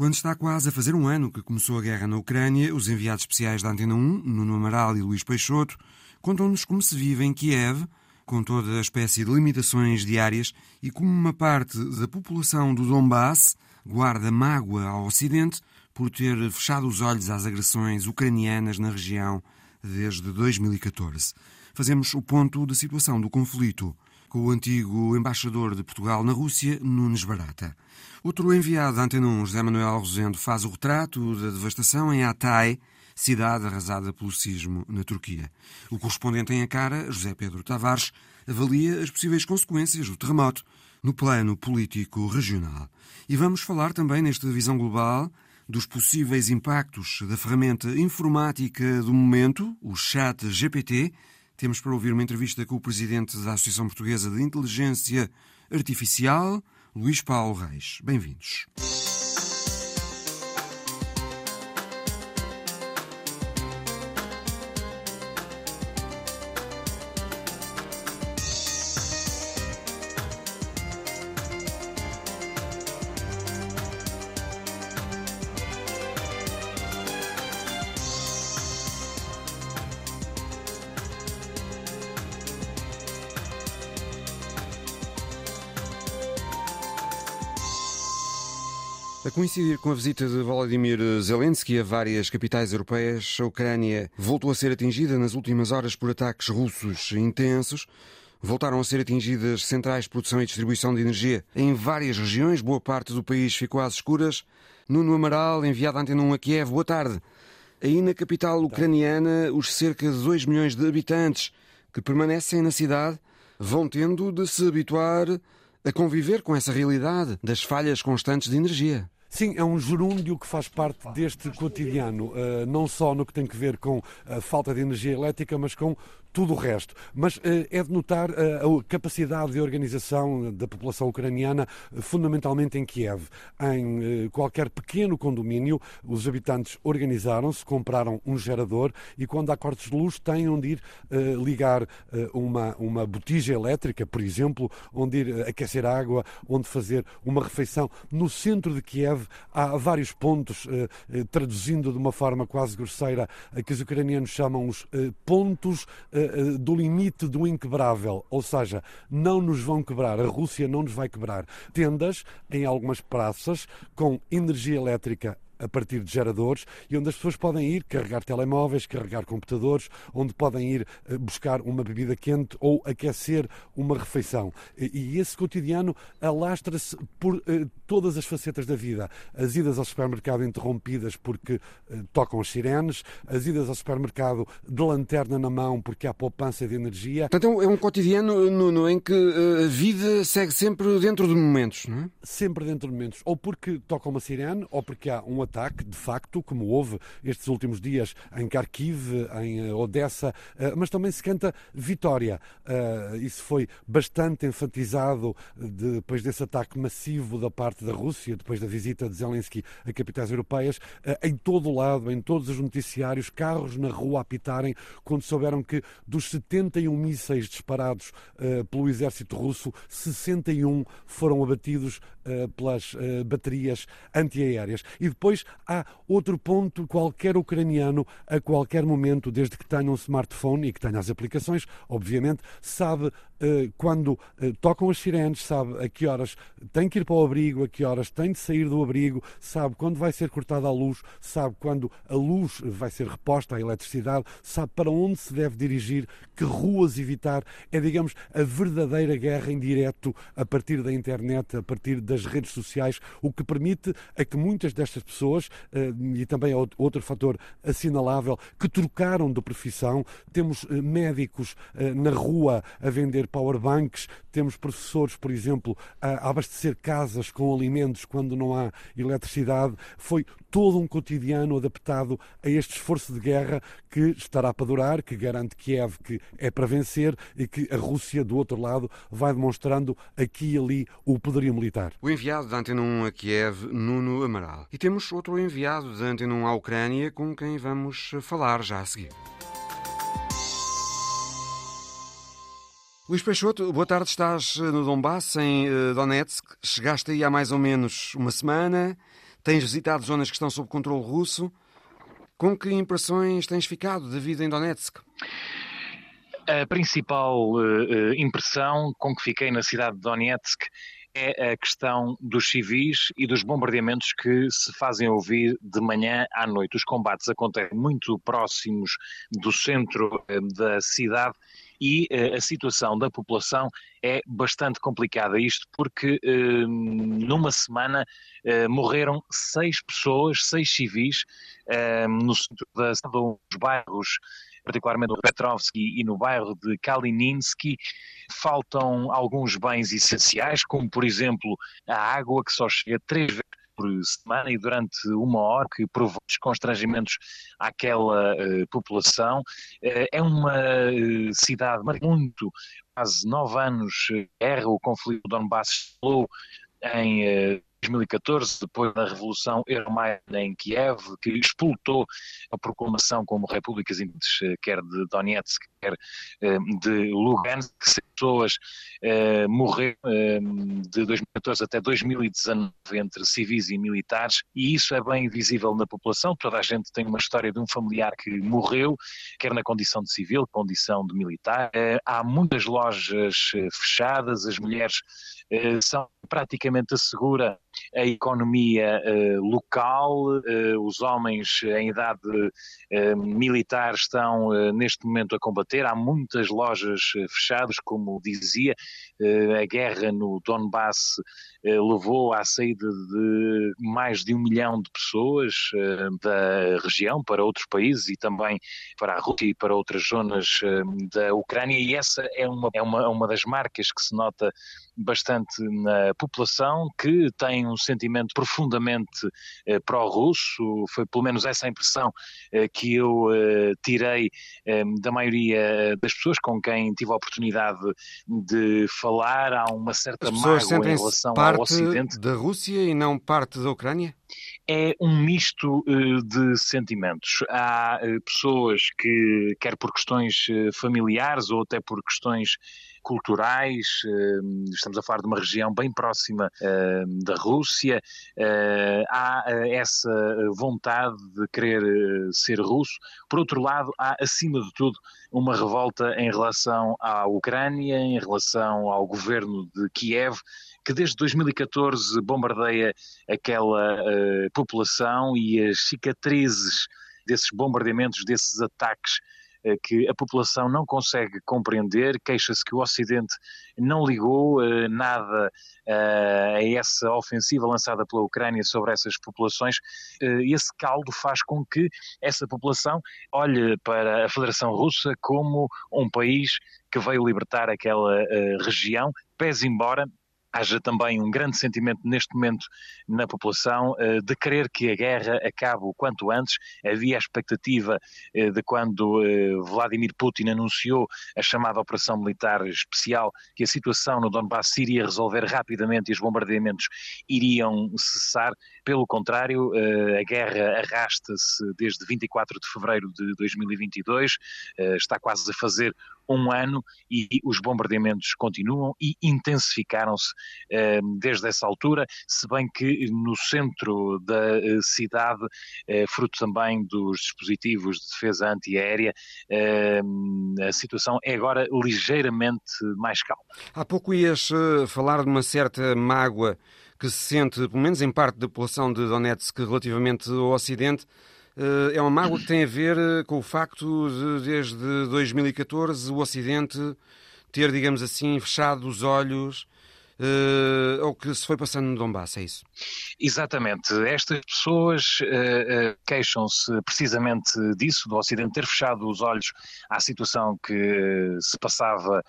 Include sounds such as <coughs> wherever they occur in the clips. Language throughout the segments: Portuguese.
Quando está quase a fazer um ano que começou a guerra na Ucrânia, os enviados especiais da Antena 1, Nuno Amaral e Luís Peixoto, contam-nos como se vive em Kiev, com toda a espécie de limitações diárias e como uma parte da população do Donbass guarda mágoa ao Ocidente por ter fechado os olhos às agressões ucranianas na região desde 2014. Fazemos o ponto da situação do conflito com o antigo embaixador de Portugal na Rússia, Nunes Barata. Outro enviado da Antena 1, José Manuel Rosendo, faz o retrato da devastação em Hatay, cidade arrasada pelo sismo na Turquia. O correspondente em Ankara, José Pedro Tavares, avalia as possíveis consequências do terremoto no plano político regional. E vamos falar também, nesta visão global, dos possíveis impactos da ferramenta informática do momento, o Chat GPT, temos para ouvir uma entrevista com o presidente da Associação Portuguesa de Inteligência Artificial, Luís Paulo Reis. Bem-vindos. A coincidir com a visita de Volodymyr Zelensky a várias capitais europeias, a Ucrânia voltou a ser atingida nas últimas horas por ataques russos intensos. Voltaram a ser atingidas centrais de produção e distribuição de energia em várias regiões. Boa parte do país ficou às escuras. Nuno Amaral, enviado à Antena 1 a Kiev. Boa tarde. Aí na capital ucraniana, os cerca de 2 milhões de habitantes que permanecem na cidade vão tendo de se habituar a conviver com essa realidade das falhas constantes de energia. Sim, é um gerúndio que faz parte deste cotidiano, eh, não só no que tem que ver com a falta de energia elétrica, mas com tudo o resto. Mas uh, é de notar uh, a capacidade de organização da população ucraniana, uh, fundamentalmente em Kiev. Em qualquer pequeno condomínio, os habitantes organizaram-se, compraram um gerador e, quando há cortes de luz, têm onde ir ligar uma, uma botija elétrica, por exemplo, onde ir aquecer água, onde fazer uma refeição. No centro de Kiev há vários pontos, traduzindo de uma forma quase grosseira, que os ucranianos chamam os pontos eh, do limite do inquebrável, ou seja, não nos vão quebrar, a Rússia não nos vai quebrar. Tendas em algumas praças com energia elétrica a partir de geradores e onde as pessoas podem ir carregar telemóveis, carregar computadores, onde podem ir eh, buscar uma bebida quente ou aquecer uma refeição. E esse cotidiano alastra-se por eh, todas as facetas da vida. As idas ao supermercado interrompidas porque eh, tocam as sirenes, as idas ao supermercado de lanterna na mão porque há poupança de energia. Portanto, é um é cotidiano no, no, em que a vida segue sempre dentro de momentos, não é? Sempre dentro de momentos. Ou porque toca uma sirene, ou porque há um ataque, de facto, como houve estes últimos dias em Kharkiv, em eh, Odessa, eh, mas também se canta vitória. Eh, isso foi bastante enfatizado depois desse ataque massivo da parte da Rússia, depois da visita de Zelensky a capitais europeias, em todo o lado, em todos os noticiários, carros na rua a apitarem, quando souberam que dos 71 mísseis disparados pelo exército russo, 61 foram abatidos pelas baterias antiaéreas. E depois depois há outro ponto: qualquer ucraniano, a qualquer momento, desde que tenha um smartphone e que tenha as aplicações, obviamente, sabe eh, quando eh, tocam as sirenes, sabe a que horas tem que ir para o abrigo, a que horas tem de sair do abrigo, sabe quando vai ser cortada a luz, sabe quando a luz vai ser reposta, a eletricidade, sabe para onde se deve dirigir, que ruas evitar. É, digamos, a verdadeira guerra em direto a partir da internet, a partir das redes sociais, o que permite a que muitas destas pessoas, eh, e também outro fator assinalável, que trocaram de profissão, temos médicos na rua a vender powerbanks, temos professores, por exemplo, a abastecer casas com alimentos quando não há eletricidade. Foi todo um cotidiano adaptado a este esforço de guerra que estará para durar, que garante Kiev que é para vencer e que a Rússia, do outro lado, vai demonstrando aqui e ali o poderio militar. O enviado da Antena 1 a Kiev, Nuno Amaral. E temos outro enviado da Antena 1 à Ucrânia com quem vamos falar já a seguir. Luís Peixoto, boa tarde. Estás eh, no Donbass, em eh, Donetsk. Chegaste aí há mais ou menos uma semana. tens visitado zonas que estão sob controle russo. Com que impressões tens ficado da vida em Donetsk? A principal uh, impressão com que fiquei na cidade de Donetsk é a questão dos civis e dos bombardeamentos que se fazem ouvir de manhã à noite. Os combates acontecem muito próximos do centro uh, da cidade e uh, a situação da população é bastante complicada. Isto porque uh, numa semana uh, morreram seis pessoas, seis civis, no centro da cidade, dos bairros particularmente no Petrovski e no bairro de Kalininsky, faltam alguns bens essenciais, como por exemplo a água, que só chega três vezes por semana e durante uma hora, que provou constrangimentos àquela uh, população. Uh, é uma uh, cidade muito, quase nove anos guerra, o conflito do Donbass estalou em 2014, depois da Revolução Euromaidan em Kiev, que explotou a proclamação como repúblicas independentes, quer de Donetsk, de Lugansk, que pessoas eh, morreram eh, de 2014 até 2019 entre civis e militares, e isso é bem visível na população. Toda a gente tem uma história de um familiar que morreu, quer na condição de civil, condição de militar. Eh, há muitas lojas eh, fechadas, as mulheres são praticamente assegura a economia local, os homens em idade militar estão neste momento a combater, há muitas lojas fechadas, como dizia, eh, a guerra no Donbass eh, levou à saída de mais de um milhão de pessoas eh, da região para outros países e também para a Rússia e para outras zonas da Ucrânia, e essa é uma, é uma, uma das marcas que se nota bastante na população, que tem um sentimento profundamente pró-russo, foi pelo menos essa a impressão que eu tirei da maioria das pessoas com quem tive a oportunidade de falar, há uma certa mágoa em relação parte da Rússia e não parte da Ucrânia? É um misto uh, de sentimentos. Há uh, pessoas que, quer por questões uh, familiares ou até por questões culturais, estamos a falar de uma região bem próxima da Rússia, há essa vontade de querer ser russo. Por outro lado, há acima de tudo uma revolta em relação à Ucrânia, em relação ao governo de Kiev, que desde 2014 bombardeia aquela uh, população e as cicatrizes desses bombardeamentos, desses ataques uh, que a população não consegue compreender, queixa-se que o Ocidente não ligou uh, nada a essa ofensiva lançada pela Ucrânia sobre essas populações. esse caldo faz com que essa população olhe para a Federação Russa como um país que veio libertar aquela região, pese embora haja também um grande sentimento neste momento na população eh, de querer que a guerra acabe o quanto antes. Havia a expectativa eh, de quando eh, Vladimir Putin anunciou a chamada Operação Militar Especial que a situação no Donbass iria resolver rapidamente e os bombardeamentos iriam cessar. Pelo contrário, a guerra arrasta-se desde 24 de fevereiro de 2022, está quase a fazer um ano e os bombardeamentos continuam e intensificaram-se desde essa altura, se bem que no centro da eh, cidade, eh, fruto também dos dispositivos de defesa antiaérea, a situação é agora ligeiramente mais calma. Há pouco ias falar de uma certa mágoa que se sente, pelo menos em parte da população de Donetsk, relativamente ao Ocidente. Eh, é uma mágoa que tem a ver eh, com o facto de, desde 2014, o Ocidente ter, digamos assim, fechado os olhos uh, ao que se foi passando no Donbass, é isso? Exatamente. Estas pessoas uh, queixam-se precisamente disso, do Ocidente ter fechado os olhos à situação que se passava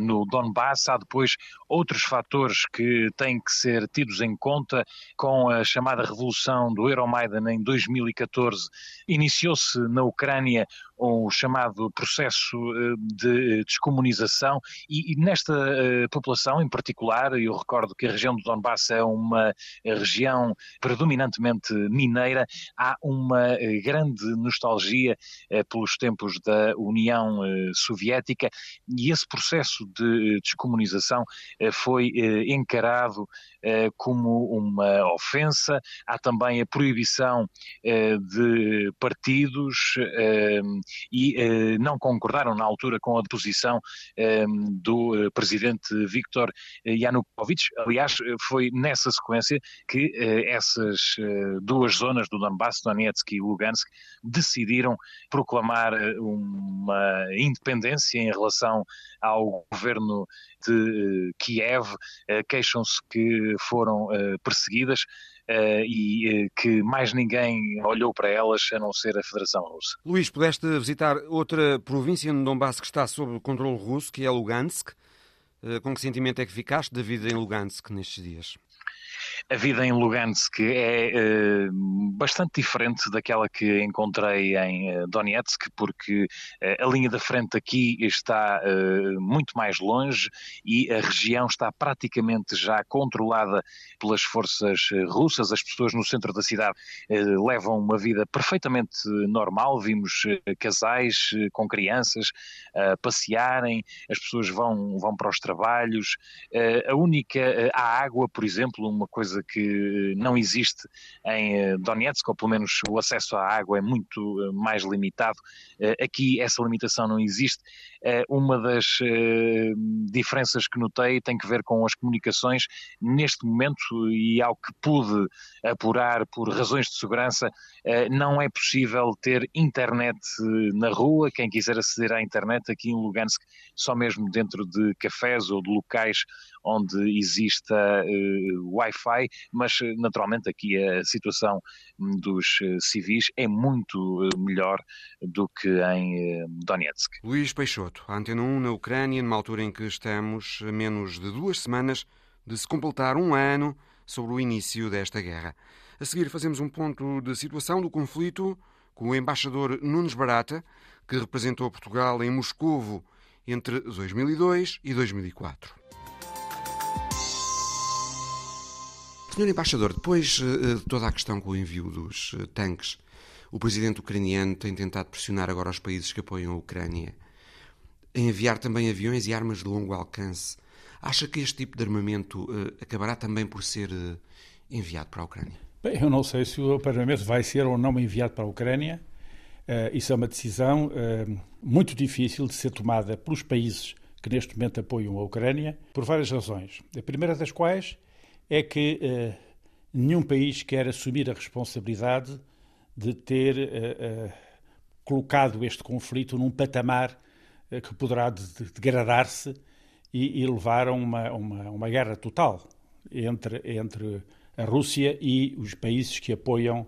no Donbass. Há depois outros fatores que têm que ser tidos em conta com a chamada revolução do Euromaidan em 2014. Iniciou-se na Ucrânia o chamado processo eh, de descomunização e, e nesta uh, população em particular, eu recordo que a região do Donbass é uma região predominantemente mineira, há uma grande nostalgia pelos tempos da União Soviética e esse processo de descomunização foi encarado como uma ofensa, há também a proibição de partidos e não concordaram na altura com a posição do presidente Viktor Yanukovych. Aliás, foi nessa sequência que essas duas zonas do Donbass, Donetsk e Lugansk, decidiram proclamar uma independência em relação ao governo de Kiev, queixam-se que foram perseguidas uh, e que mais ninguém olhou para elas a não ser a Federação Russa. Luís, pudeste visitar outra província no Donbass que está sob controle russo, que é Lugansk. Com que sentimento é que ficaste da vida em Lugansk nestes dias? A vida em Lugansk é uh, bastante diferente daquela que encontrei em uh, Donetsk, porque uh, a linha da frente aqui está muito mais longe e a região está praticamente já controlada pelas forças russas. As pessoas no centro da cidade levam uma vida perfeitamente normal. Vimos casais com crianças passearem, as pessoas vão, vão para os trabalhos. a única, a água, por exemplo, uma coisa que não existe em eh, Donetsk, ou pelo menos o acesso à água é muito eh, mais limitado. Eh, aqui essa limitação não existe. Uma das diferenças que notei tem que ver com as comunicações. Neste momento, e ao que pude apurar por razões de segurança, não é possível ter internet na rua. Quem quiser aceder à internet aqui em Lugansk, só mesmo dentro de cafés ou de locais onde exista Wi-Fi, mas naturalmente aqui a situação dos civis é muito melhor do que em Donetsk. Luís Peixoto. Antena 1 na Ucrânia, numa altura em que estamos a menos de duas semanas de se completar um ano sobre o início desta guerra. A seguir, fazemos um ponto de situação do conflito com o embaixador Nunes Barata, que representou Portugal em Moscovo entre 2002 e 2004. Senhor embaixador, depois eh, de toda a questão com o envio dos eh, tanques, o presidente ucraniano tem tentado pressionar agora os países que apoiam a Ucrânia em enviar também aviões e armas de longo alcance. Acha que este tipo de armamento uh, acabará também por ser enviado para a Ucrânia? Bem, eu não sei se o armamento vai ser ou não enviado para a Ucrânia. Isso é uma decisão muito difícil de ser tomada pelos países que neste momento apoiam a Ucrânia, por várias razões. A primeira das quais é que nenhum país quer assumir a responsabilidade de ter colocado este conflito num patamar eh, que poderá degradar-se e, e, levar a uma, uma, uma guerra total entre, entre a Rússia e os países que apoiam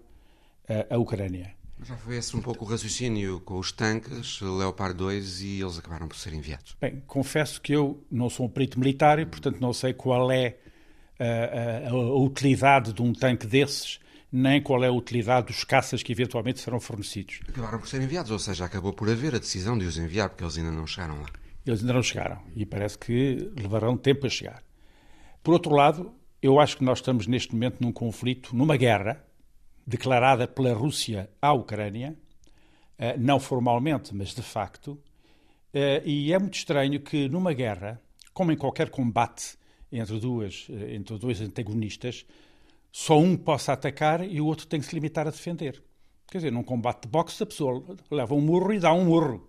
a, a Ucrânia. Já foi esse um pouco o raciocínio com os tanques Leopard 2 e eles acabaram por ser enviados? Bem, confesso que eu não sou um perito militar e, portanto, não sei qual é a, a, a, utilidade de um tanque desses nem qual é a utilidade dos caças que eventualmente serão fornecidos. Acabaram por ser enviados, ou seja, acabou por haver a decisão de os enviar, porque eles ainda não chegaram lá. Eles ainda não chegaram e parece que levarão tempo a chegar. Por outro lado, eu acho que nós estamos neste momento num conflito, numa guerra declarada pela Rússia à Ucrânia, eh, não formalmente, mas de facto, eh, e é muito estranho que numa guerra, como em qualquer combate entre duas eh, entre dois antagonistas, só um possa atacar e o outro tem que se limitar a defender. Quer dizer, num combate de boxe, a pessoa leva um murro e dá um murro.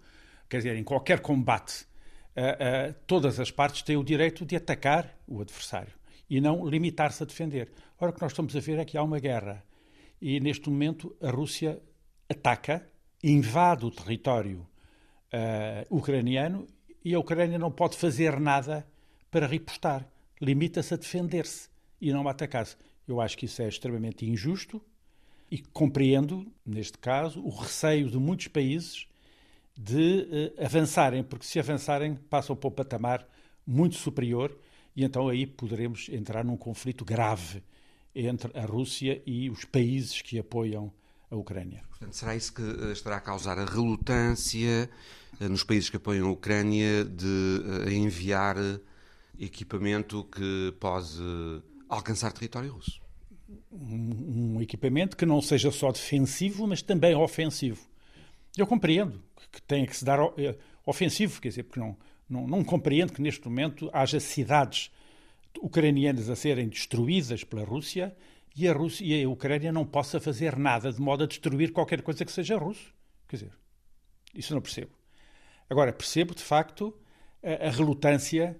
Quer dizer, em qualquer combate, uh, uh, todas as partes têm o direito de atacar o adversário e não limitar-se a defender. Ora, o que nós estamos a ver é que há uma guerra. E neste momento a Rússia ataca, invade o território uh, ucraniano e a Ucrânia não pode fazer nada para repostar. Limita-se a defender-se e não a atacar-se. Eu acho que isso é extremamente injusto e compreendo, neste caso, o receio de muitos países de uh, avançarem, porque se avançarem passam para um patamar muito superior e então aí poderemos entrar num conflito grave entre a Rússia e os países que apoiam a Ucrânia. Portanto, será isso que eh, estará a causar a relutância eh, nos países que apoiam a Ucrânia de eh, enviar equipamento que pode alcançar território russo? Um, equipamento que não seja só defensivo, mas também ofensivo. Eu compreendo que tenha que se dar ofensivo, quer dizer, porque não, não, não compreendo que neste momento haja cidades ucranianas a serem destruídas pela Rússia e a, Rússia, e a Ucrânia não possa fazer nada de modo a destruir qualquer coisa que seja russo. Quer dizer, isso não percebo. Agora, percebo de facto a, a relutância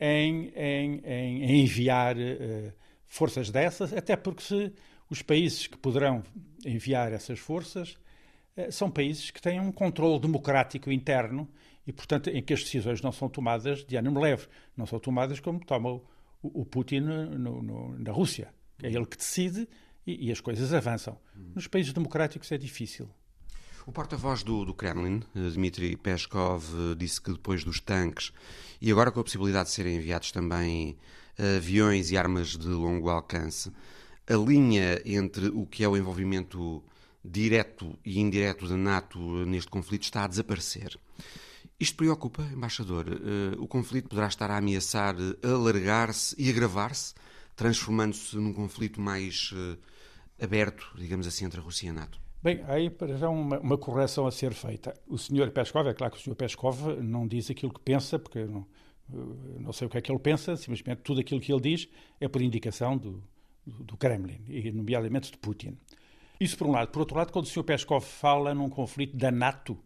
em, em, em enviar uh, forças dessas, até porque se os países que poderão enviar essas forças uh, são países que têm um controle democrático interno e, portanto, em que as decisões não são tomadas de ânimo leve, não são tomadas como toma o, o Putin no, no, na Rússia. É ele que decide e, e as coisas avançam. Nos países democráticos é difícil. O porta-voz do, do, Kremlin, eh, Dmitry Peskov, eh, disse que depois dos tanques e agora com a possibilidade de serem enviados também eh, aviões e armas de longo alcance, a linha entre o que é o envolvimento direto e indireto da NATO neste conflito está a desaparecer. Isto preocupa, embaixador? O conflito poderá estar a ameaçar alargar-se e agravar-se transformando-se num conflito mais aberto, digamos assim, entre a Rússia e a NATO? Bem, aí para já uma, uma, correção a ser feita. O senhor Peskov, é claro que o senhor Peskov não diz aquilo que pensa, porque não, não sei o que é que ele pensa, simplesmente tudo aquilo que ele diz é por indicação do, do Kremlin, e nomeadamente de Putin. Isso por um lado. Por outro lado, quando o senhor Peskov fala num conflito da NATO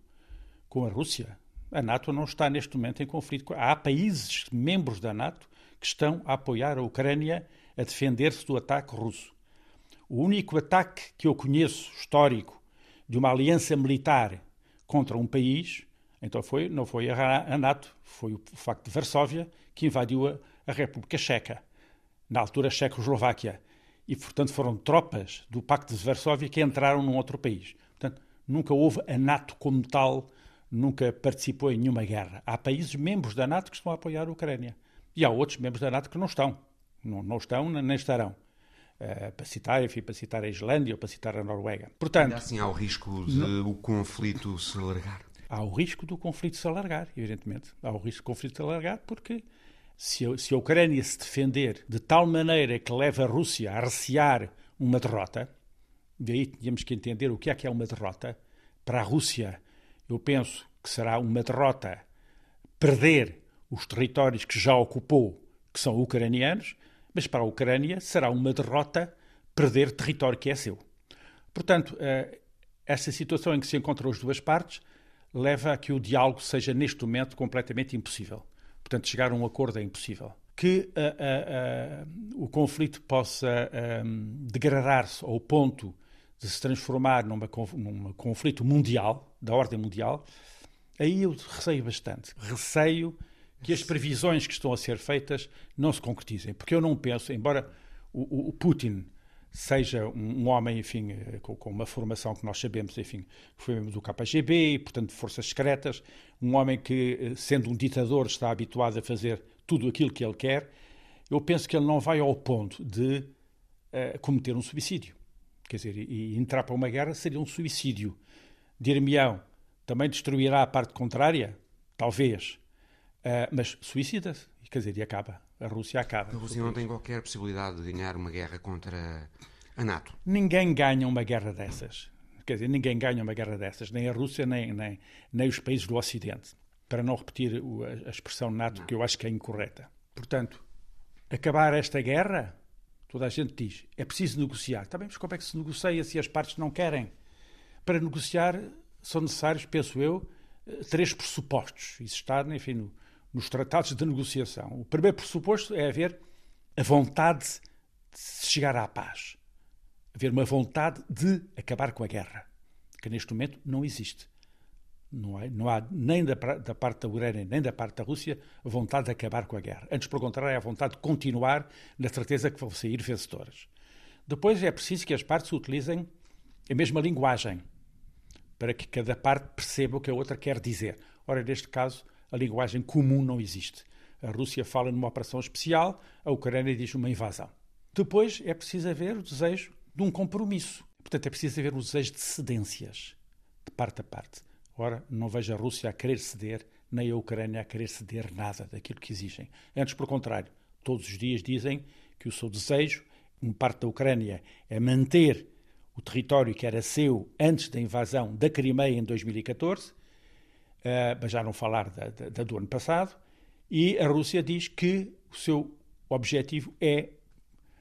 com a Rússia, a NATO não está neste momento em conflito. Há países membros da NATO que estão a apoiar a Ucrânia a defender-se do ataque russo. O único ataque que eu conheço, histórico, de uma aliança militar contra um país, então foi, não foi a NATO, foi o facto de Varsóvia, que invadiu a, a República Checa, na altura Checoslováquia. E, portanto, foram tropas do Pacto de Varsóvia que entraram num outro país. Portanto, nunca houve a NATO como tal, nunca participou em nenhuma guerra. Há países membros da NATO que estão a apoiar a Ucrânia. E há outros membros da NATO que não estão. Não, não estão nem estarão. Uh, para citar, enfim, para citar a Islândia ou para citar a Noruega. Portanto, Ainda assim há o risco de não, o conflito se alargar? Há o risco do conflito se alargar, evidentemente. Há o risco do conflito se alargar porque se a, se a Ucrânia se defender de tal maneira que leva a Rússia a recear uma derrota, daí tínhamos que entender o que é que é uma derrota. Para a Rússia, eu penso que será uma derrota perder os territórios que já ocupou, que são ucranianos, mas para a Ucrânia será uma derrota perder território que é seu. Portanto, eh, essa situação em que se encontram as duas partes leva a que o diálogo seja, neste momento, completamente impossível. Portanto, chegar a um acordo é impossível. Que uh, uh, o conflito possa degradar-se ao ponto de se transformar numa, num conflito mundial, da ordem mundial, aí eu receio bastante. Receio que as previsões que estão a ser feitas não se concretizem. Porque eu não penso, embora o, o Putin seja um, um, homem, enfim, eh, com, com, uma formação que nós sabemos, enfim, que foi membro do KGB, portanto, de forças secretas, um homem que, eh, sendo um ditador, está habituado a fazer tudo aquilo que ele quer, eu penso que ele não vai ao ponto de uh, cometer um suicídio. Quer dizer, e, e entrar para uma guerra seria um suicídio. Dir-me-ão, também destruirá a parte contrária? Talvez. Uh, mas suicida-se, quer dizer, e acaba. A Rússia acaba. A Rússia não tem qualquer possibilidade de ganhar uma guerra contra a NATO. Ninguém ganha uma guerra dessas. Quer dizer, ninguém ganha uma guerra dessas, nem a Rússia, nem, nem, nem os países do Ocidente. Para não repetir a expressão NATO, não. que eu acho que é incorreta. Portanto, acabar esta guerra, toda a gente diz, é preciso negociar. Bem, mas como é que se negocia se as partes não querem? Para negociar são necessários, penso eu, eh, três pressupostos. Isso está, enfim, no, nos tratados de negociação. O primeiro pressuposto é haver a vontade de chegar à paz. Haver uma vontade de acabar com a guerra, que neste momento não existe. Não há, não há nem da, da, parte da Ucrânia nem da parte da Rússia vontade de acabar com a guerra. Antes, pelo contrário, é a vontade de continuar na certeza que vão sair vencedoras. Depois é preciso que as partes utilizem a mesma linguagem para que cada parte perceba o que a outra quer dizer. Ora, neste caso, a linguagem comum não existe. A Rússia fala numa operação especial, a Ucrânia diz uma invasão. Depois é preciso haver o desejo de um compromisso. Portanto, é preciso haver um desejo de cedências, de parte a parte. Ora, não vejo a Rússia a querer ceder, nem a Ucrânia a querer ceder nada daquilo que exigem. Antes, pelo contrário, todos os dias dizem que o seu desejo, em parte da Ucrânia, é manter o território que era seu antes da invasão da Crimeia em 2014, eh, mas já não falar da, da, do ano passado, e a Rússia diz que o seu objetivo é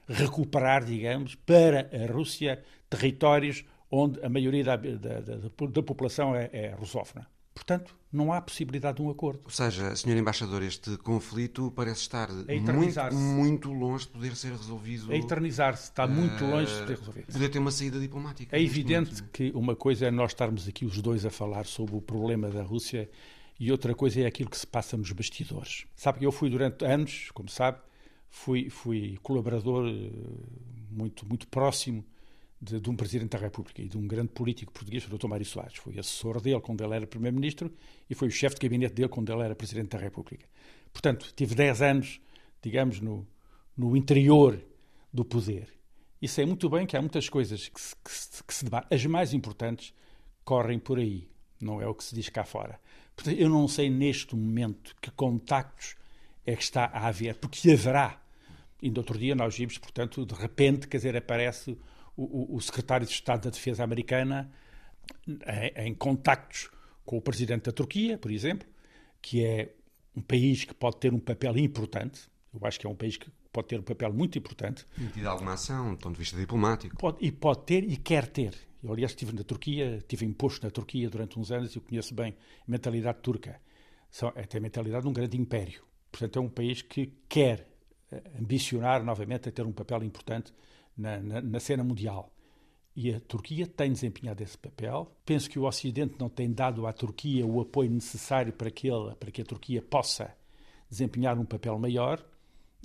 recuperar, digamos, para a Rússia territórios onde a maioria da, da, da, da população é, é russófona. Portanto, não há possibilidade de um acordo. Ou seja, Sr. Embaixador, este conflito parece estar muito, muito longe de poder ser resolvido. A eternizar-se, está muito longe de ser resolvido. Poder ter uma saída diplomática. É evidente momento. que uma coisa é nós estarmos aqui os dois a falar sobre o problema da Rússia e outra coisa é aquilo que se passa nos bastidores. Sabe que eu fui durante anos, como sabe, fui, fui colaborador eh, muito, muito próximo de, de, um Presidente da República e de um grande político português, o Dr. Mário Soares. Fui assessor dele quando ele era Primeiro-Ministro e foi o chefe de gabinete dele quando ele era Presidente da República. Portanto, tive 10 anos, digamos, no, no interior do poder. E sei muito bem que há muitas coisas que se, que se, que se. As mais importantes correm por aí, não é o que se diz cá fora. Portanto, eu não sei neste momento que contactos é que está a haver, porque haverá. No outro dia nós vimos, portanto, de repente, quer dizer, aparece o, o, secretário de Estado da Defesa americana em, em contactos com o presidente da Turquia, por exemplo, que é um país que pode ter um papel importante. Eu acho que é um país que pode ter um papel muito importante. Tem tido alguma ação, do ponto de vista diplomático. Pode, e pode ter e quer ter. Eu, aliás, estive na Turquia, estive imposto na Turquia durante uns anos e conheço bem a mentalidade turca. São, é a mentalidade de um grande império. Portanto, é um país que quer eh, ambicionar novamente a ter um papel importante na, na, na cena mundial. E a Turquia tem desempenhado esse papel. Penso que o Ocidente não tem dado à Turquia o apoio necessário para que, ele, para que a Turquia possa desempenhar um papel maior,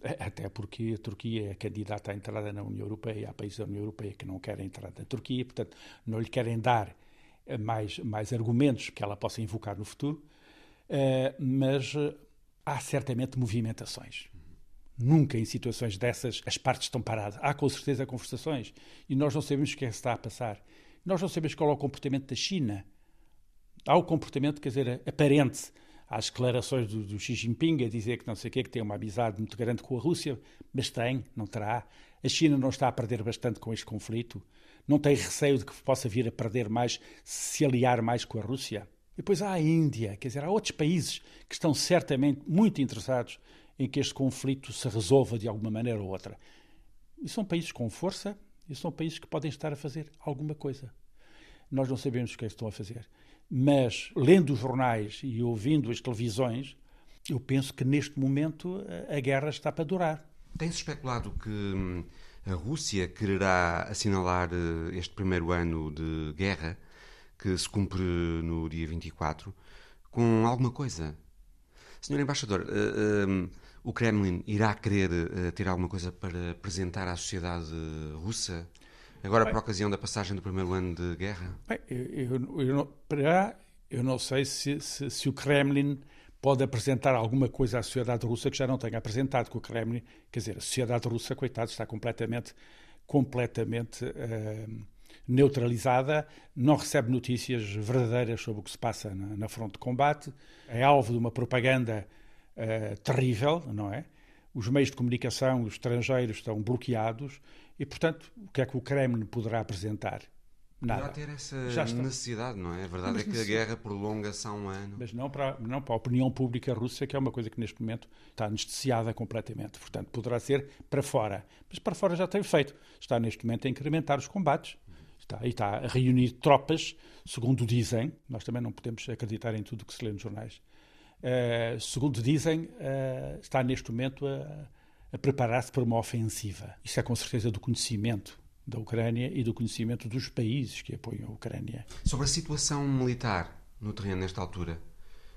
<laughs> até porque a Turquia é candidata à entrada na União Europeia, há países da União Europeia que não querem entrar na Turquia, portanto, não lhe querem dar eh, mais, mais argumentos que ela possa invocar no futuro, uh, mas eh, há certamente movimentações. Nunca em situações dessas as partes estão paradas. Há com certeza conversações e nós não sabemos o que é que está a passar. Nós não sabemos qual é o comportamento da China. Há o comportamento, quer dizer, aparente. As declarações do, do Xi Jinping a dizer que não sei o quê, que tem uma amizade muito grande com a Rússia, mas tem, não terá. A China não está a perder bastante com este conflito. Não tem receio de que possa vir a perder mais se aliar mais com a Rússia. Depois há a Índia, quer dizer, há outros países que estão certamente muito interessados em que este conflito se resolva de alguma maneira ou outra. E são países com força e são países que podem estar a fazer alguma coisa. Nós não sabemos o que é que estão a fazer. Mas, lendo os jornais e ouvindo as televisões, eu penso que neste momento a guerra está para durar. Tem-se especulado que hum, a Rússia quererá assinalar eh, este primeiro ano de guerra, que se cumpre no dia 24, com alguma coisa. Senhor Embaixador, uh, uh, o Kremlin irá querer uh, ter alguma coisa para apresentar à sociedade russa, agora Bem, por ocasião da passagem do primeiro ano de guerra? Bem, eu, eu, eu, não, para eu não sei se, se, se, o Kremlin pode apresentar alguma coisa à sociedade russa que já não tenha apresentado, com o Kremlin, quer dizer, a sociedade russa, coitado, está completamente, completamente uh, neutralizada, não recebe notícias verdadeiras sobre o que se passa na, na fronte de combate, é alvo de uma propaganda uh, terrível, não é? Os meios de comunicação estrangeiros estão bloqueados e, portanto, o que é que o Kremlin poderá apresentar? Nada. Poderá ter essa necessidade, não é? A verdade Mas é que a guerra prolonga-se há um ano. Mas não para, não para a opinião pública russa, que é uma coisa que neste momento está anestesiada completamente. Portanto, poderá ser para fora. Mas para fora já tem feito. Está neste momento a incrementar os combates. Está, e está a reunir tropas, segundo dizem. Nós também não podemos acreditar em tudo o que se lê nos jornais. Uh, segundo dizem, uh, está neste momento a, a preparar-se para uma ofensiva. Isso é com certeza do conhecimento da Ucrânia e do conhecimento dos países que apoiam a Ucrânia. Sobre a situação militar no terreno nesta altura,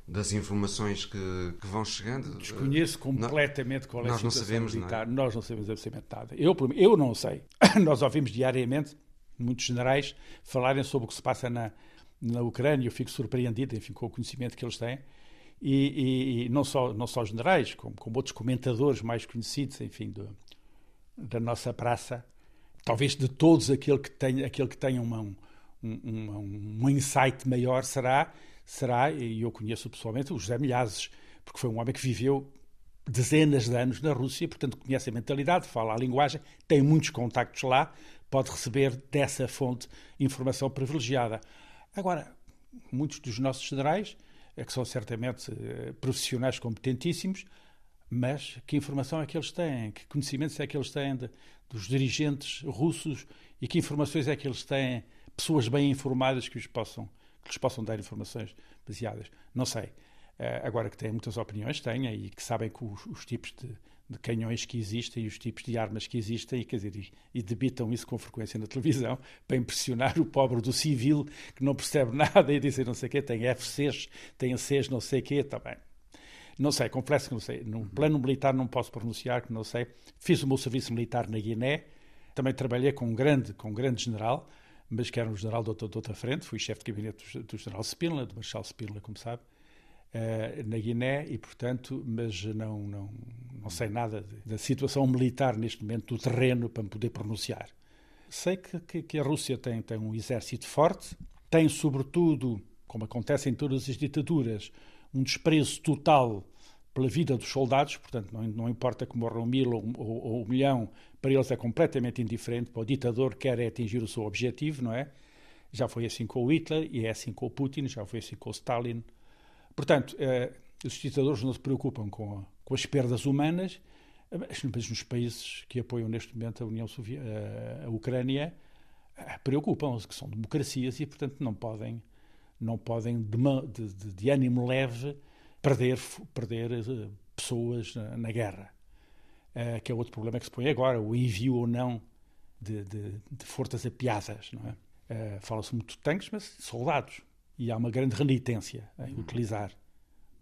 das informações que, que vão chegando. Desconheço completamente qual é a situação não sabemos, militar. Não é? Nós não sabemos absolutamente nada. Eu, eu não sei. <coughs> Nós ouvimos diariamente muitos generais falarem sobre o que se passa na, na Ucrânia. Eu fico surpreendido, enfim, com o conhecimento que eles têm e, e, não, só, não só generais, como, como outros comentadores mais conhecidos, enfim, do, da nossa praça, talvez de todos aquele que tenha, aquele que tenha uma, um, um, um insight maior será, será, e eu conheço pessoalmente, o José Milhazes, porque foi um homem que viveu dezenas de anos na Rússia, portanto conhece a mentalidade, fala a linguagem, tem muitos contactos lá, pode receber dessa fonte informação privilegiada. Agora, muitos dos nossos generais, que são certamente eh, profissionais competentíssimos, mas que informação é que eles têm? Que conhecimentos é que eles têm de, dos dirigentes russos e que informações é que eles têm? Pessoas bem informadas que, os possam, que lhes possam dar informações baseadas? Não sei. Uh, agora que têm muitas opiniões, têm, e que sabem que os, os tipos de, de, canhões que existem e os tipos de armas que existem, e, quer dizer, e, e, debitam isso com frequência na televisão para impressionar o pobre do civil que não percebe <laughs> nada e dizer não sei o quê, tem FCs, tem Cs não sei o quê, também. Tá não sei, confesso que não sei. No plano militar não posso pronunciar, que não sei. Fiz o meu serviço militar na Guiné. Também trabalhei com um grande, com um grande general, mas que era um general de outra, de outra frente. Fui chefe de gabinete do, do general Spínola, do Marshal Spínola, como sabe, uh, na Guiné, e portanto, mas não, não, não sei nada da situação militar neste momento, do terreno, para me poder pronunciar. Sei que, que, que a Rússia tem, tem um exército forte, tem sobretudo, como acontece em todas as ditaduras, um desprezo total pela vida dos soldados, portanto, não, não importa que morram mil ou, ou, ou, um milhão, para eles é completamente indiferente, para o ditador quer é atingir o seu objetivo, não é? Já foi assim com o Hitler e é assim com o Putin, já foi assim com o Stalin. Portanto, eh, os ditadores não se preocupam com, a, com as perdas humanas, mas nos países que apoiam neste momento a União Soviética, a, a Ucrânia, eh, preocupam-se, que são democracias e, portanto, não podem não podem, de, de, de ânimo leve, perder, perder eh, pessoas na, na guerra. Que é outro problema que se põe agora, o envio ou não de, de, de forças apiadas. Não é? Uh, Fala-se muito de tanques, mas soldados. E há uma grande renitência em utilizar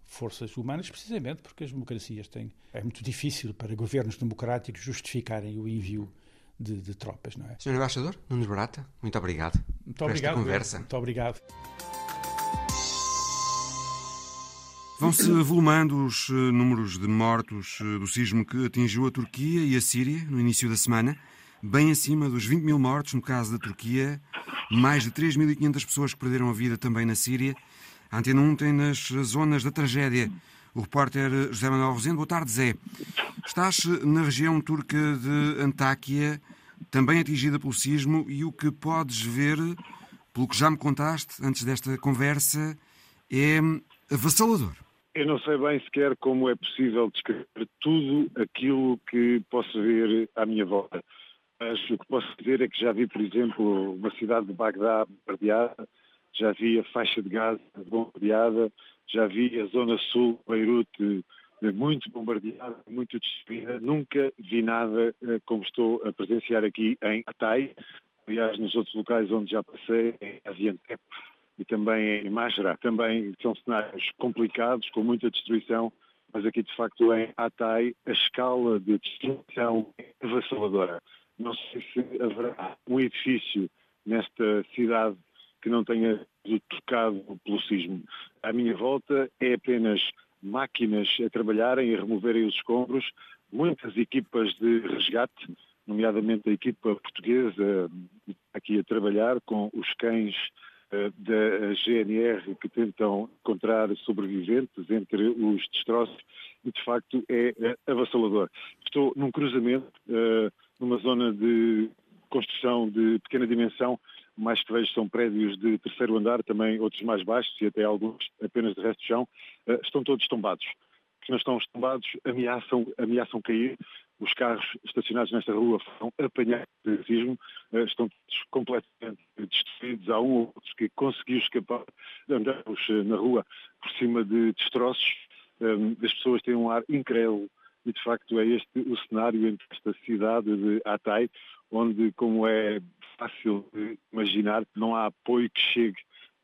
forças humanas, precisamente porque as democracias têm. É muito difícil para governos democráticos justificarem o envio de, de tropas, não é? Senhor Embaixador, Nunes Barata, muito obrigado muito por obrigado, esta conversa. Muito obrigado. Vão-se volumando os eh, números de mortos eh, do sismo que atingiu a Turquia e a Síria no início da semana, bem acima dos 20 mil mortos no caso da Turquia, mais de 3.500 pessoas que perderam a vida também na Síria. A Antena 1 tem nas zonas da tragédia. O repórter José Manuel Rosendo. Boa tarde, Zé. Estás na região turca de Antáquia, também atingida pelo sismo, e o que podes ver, pelo que já me contaste antes desta conversa, é avassalador. Eu não sei bem sequer como é possível descrever tudo aquilo que posso ver à minha volta. Mas o que posso dizer é que já vi, por exemplo, uma cidade de Bagdá bombardeada, já vi a faixa de Gaza bombardeada, já vi a zona sul Beirute muito bombardeada, muito destruída. Nunca vi nada eh, como estou a presenciar aqui em Atay, aliás, nos outros locais onde já passei, em Aziantep, e também em Majra. Também são cenários complicados, com muita destruição, mas aqui de facto em Atay a escala de destruição é avassaladora. Não sei se haverá um edifício nesta cidade que não tenha sido tocado pelo sismo. À minha volta é apenas máquinas a trabalharem e a removerem os escombros, muitas equipas de resgate, nomeadamente a equipa portuguesa aqui a trabalhar com os cães eh, da GNR que tentam encontrar sobreviventes entre os destroços e de facto é avassalador. Estou num cruzamento, eh, numa zona de construção de pequena dimensão, mais que vejo são prédios de terceiro andar, também outros mais baixos e até alguns apenas de resto de chão, eh, estão todos tombados. Que não estão tombados ameaçam, ameaçam cair os carros estacionados nesta rua foram apanhados de sismo, eh, estão completamente destruídos. Há um ou outro que conseguiu escapar, andamos eh, na rua por cima de destroços. As pessoas têm um ar incrédulo e, de facto, é este o cenário entre esta cidade de Atay, onde, como é fácil de imaginar, não há apoio que chegue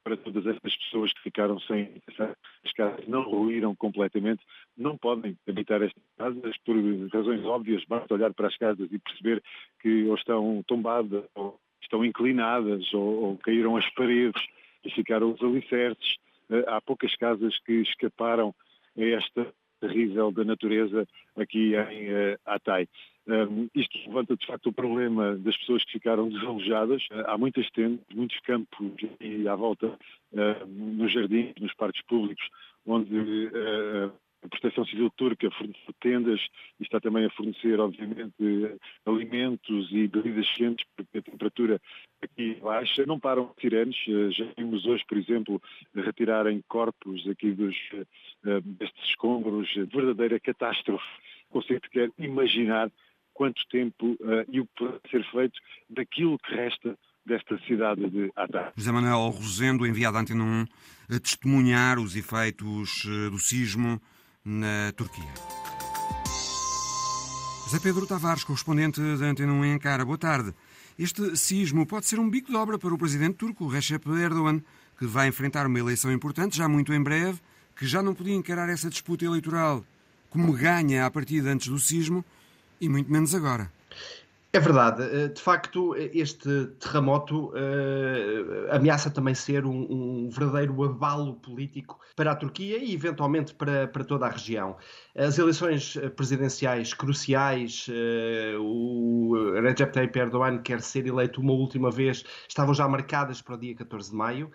para todas estas pessoas que ficaram sem as casas não ruíram completamente, não podem habitar estas casas por razões óbvias, basta olhar para as casas e perceber que ou estão tombadas, ou estão inclinadas, ou, ou caíram as paredes e ficaram os alicerces. Eh, há poucas casas que escaparam a esta terrível da natureza aqui em uh, Atay. Um, isto levanta de facto o problema das pessoas que ficaram desalojadas. Há muitas tendas, muitos campos e à volta, uh, nos jardins, nos parques públicos, onde uh, a Proteção Civil Turca forneceu tendas e está também a fornecer, obviamente, alimentos e bebidas quentes, porque a temperatura aqui baixa. Não param sirenes. Já vimos hoje, por exemplo, retirarem corpos aqui dos, destes escombros. Verdadeira catástrofe. Consigo sequer imaginar quanto tempo uh, e o que pode ser feito daquilo que resta desta cidade de Adar. José Manuel Rosendo, enviado à Antena 1, a testemunhar os efeitos eh, do sismo na Turquia. José Pedro Tavares, correspondente da Antena 1 em Ankara. Boa tarde. Este sismo pode ser um bico de obra para o presidente turco, Recep Erdogan, que vai enfrentar uma eleição importante já muito em breve, que já não podia encarar essa disputa eleitoral como ganha a partida antes do sismo e muito menos agora. É verdade. Eh, de facto, este terremoto uh, ameaça também ser um, um, verdadeiro abalo político para a Turquia e, eventualmente, para, para toda a região. As eleições presidenciais cruciais, uh, o Recep Tayyip Erdogan quer ser eleito uma última vez, estavam já marcadas para o dia 14 de maio.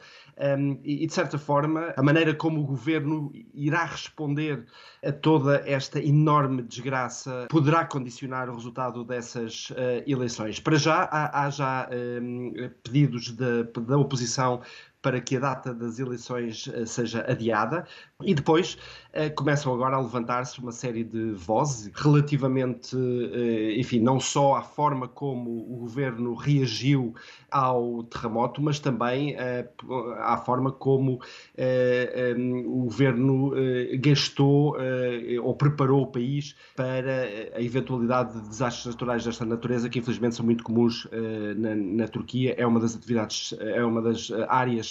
E, de certa forma, a maneira como o governo irá responder a toda esta enorme desgraça poderá condicionar o resultado dessas uh, eleições. Para já, há, há já pedidos da oposição para que a data das eleições uh, seja adiada. E depois uh, começam agora a levantar-se uma série de vozes relativamente, uh, enfim, não só à forma como o governo reagiu ao terremoto, mas também à forma como o governo gastou ou preparou o país para a eventualidade de desastres naturais desta natureza, que infelizmente são muito comuns na, na Turquia. É uma das atividades, é uma das áreas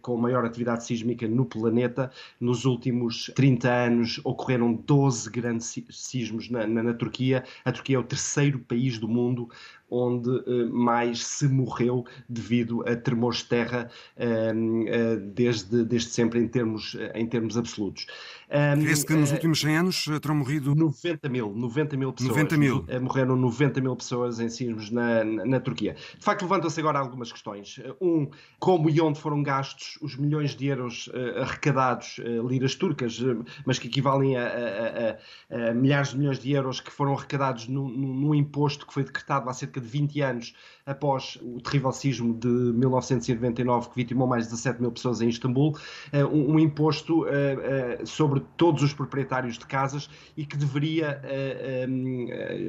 com maior atividade sísmica no planeta. Nos últimos 30 anos ocorreram 12 grandes sismos na, na, na Turquia. A Turquia é o terceiro país do mundo onde uh, mais se morreu devido a tremores de terra uh, uh, desde, desde sempre em termos, em termos absolutos. Um, Crê-se que nos últimos 100 anos terão morrido... 90 mil, 90 mil pessoas. 90 mil. Morreram 90 mil pessoas em sismos na, na, na Turquia. De facto, levantam-se agora algumas questões. Um, como e onde foram gastos os milhões de euros arrecadados, liras turcas, mas que equivalem a, a, a, a, milhares de milhões de euros que foram arrecadados num, num imposto que foi decretado há cerca de 20 anos após o terrível sismo de 1999 que vitimou mais de 17 mil pessoas em Istambul, eh, um imposto eh, eh, sobre todos os proprietários de casas e que deveria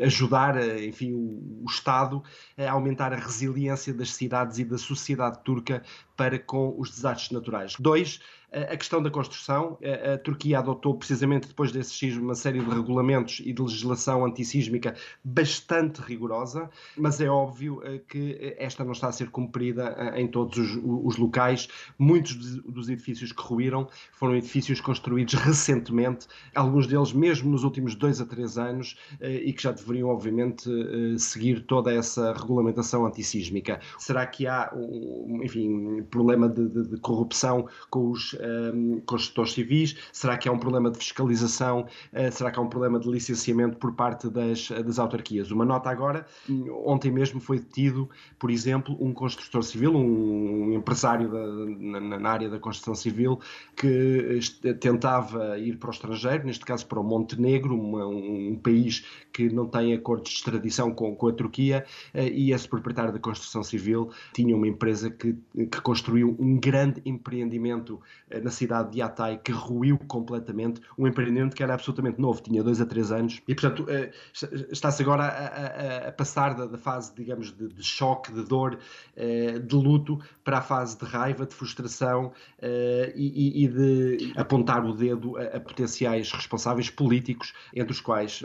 ajudar, enfim, o Estado a aumentar a resiliência das cidades e da sociedade turca para com os desastres naturais. Dois, a questão da construção. A Turquia adotou, precisamente depois desse sismo, uma série de regulamentos e de legislação antissísmica bastante rigorosa, mas é óbvio eh, que esta não está a ser cumprida eh, em todos os, os locais. Muitos dos edifícios que ruíram foram edifícios construídos recentemente, alguns deles mesmo nos últimos dois a três anos, eh, e que já deveriam, obviamente, seguir toda essa regulamentação antissísmica. Será que há, enfim, problema de, de, de corrupção com os um, construtores civis? Será que há um problema de fiscalização? Uh, será que há um problema de licenciamento por parte das, das autarquias? Uma nota agora, ontem mesmo foi detido, por exemplo, um construtor civil, um, empresário da, na, na, área da construção civil, que tentava ir para o estrangeiro, neste caso para o Montenegro, uma, um país que não tem acordos de extradição com, com a Turquia, uh, e esse proprietário da construção civil tinha uma empresa que, que construiu um grande empreendimento eh, na cidade de Atay que ruiu completamente um empreendimento que era absolutamente novo, tinha dois a três anos e portanto eh, está-se agora a, a, a passar da, da, fase, digamos, de, de, choque, de dor, eh, de luto para a fase de raiva, de frustração e, e de apontar o dedo a, a, potenciais responsáveis políticos, entre os quais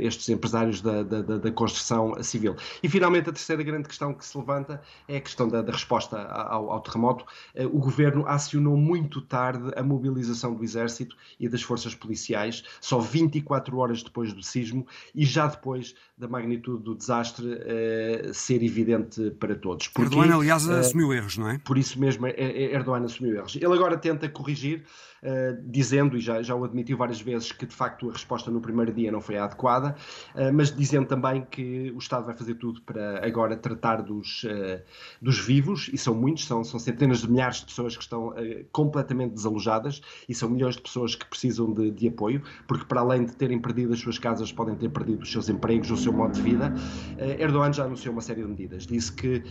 estes empresários da, da, da, construção civil. E finalmente a terceira grande questão que se levanta é a questão da, da resposta ao, ao terremoto. O governo acionou muito muito tarde a mobilização do exército e das forças policiais, só 24 horas depois do sismo e já depois da magnitude do desastre uh, ser evidente para todos. Porque, Erdogan, aliás, uh, assumiu erros, não é? Por isso mesmo, Erdogan assumiu erros. Ele agora tenta corrigir, dizendo, e já, já o admitiu várias vezes, que de facto a resposta no primeiro dia não foi a adequada, mas dizendo também que o Estado vai fazer tudo para agora tratar dos, dos vivos, e são muitos, são, são centenas de milhares de pessoas que estão completamente desalojadas, e são milhões de pessoas que precisam de, de apoio, porque para além de terem perdido as suas casas, podem ter perdido os seus empregos, o seu modo de vida. Erdogan já anunciou uma série de medidas. Disse que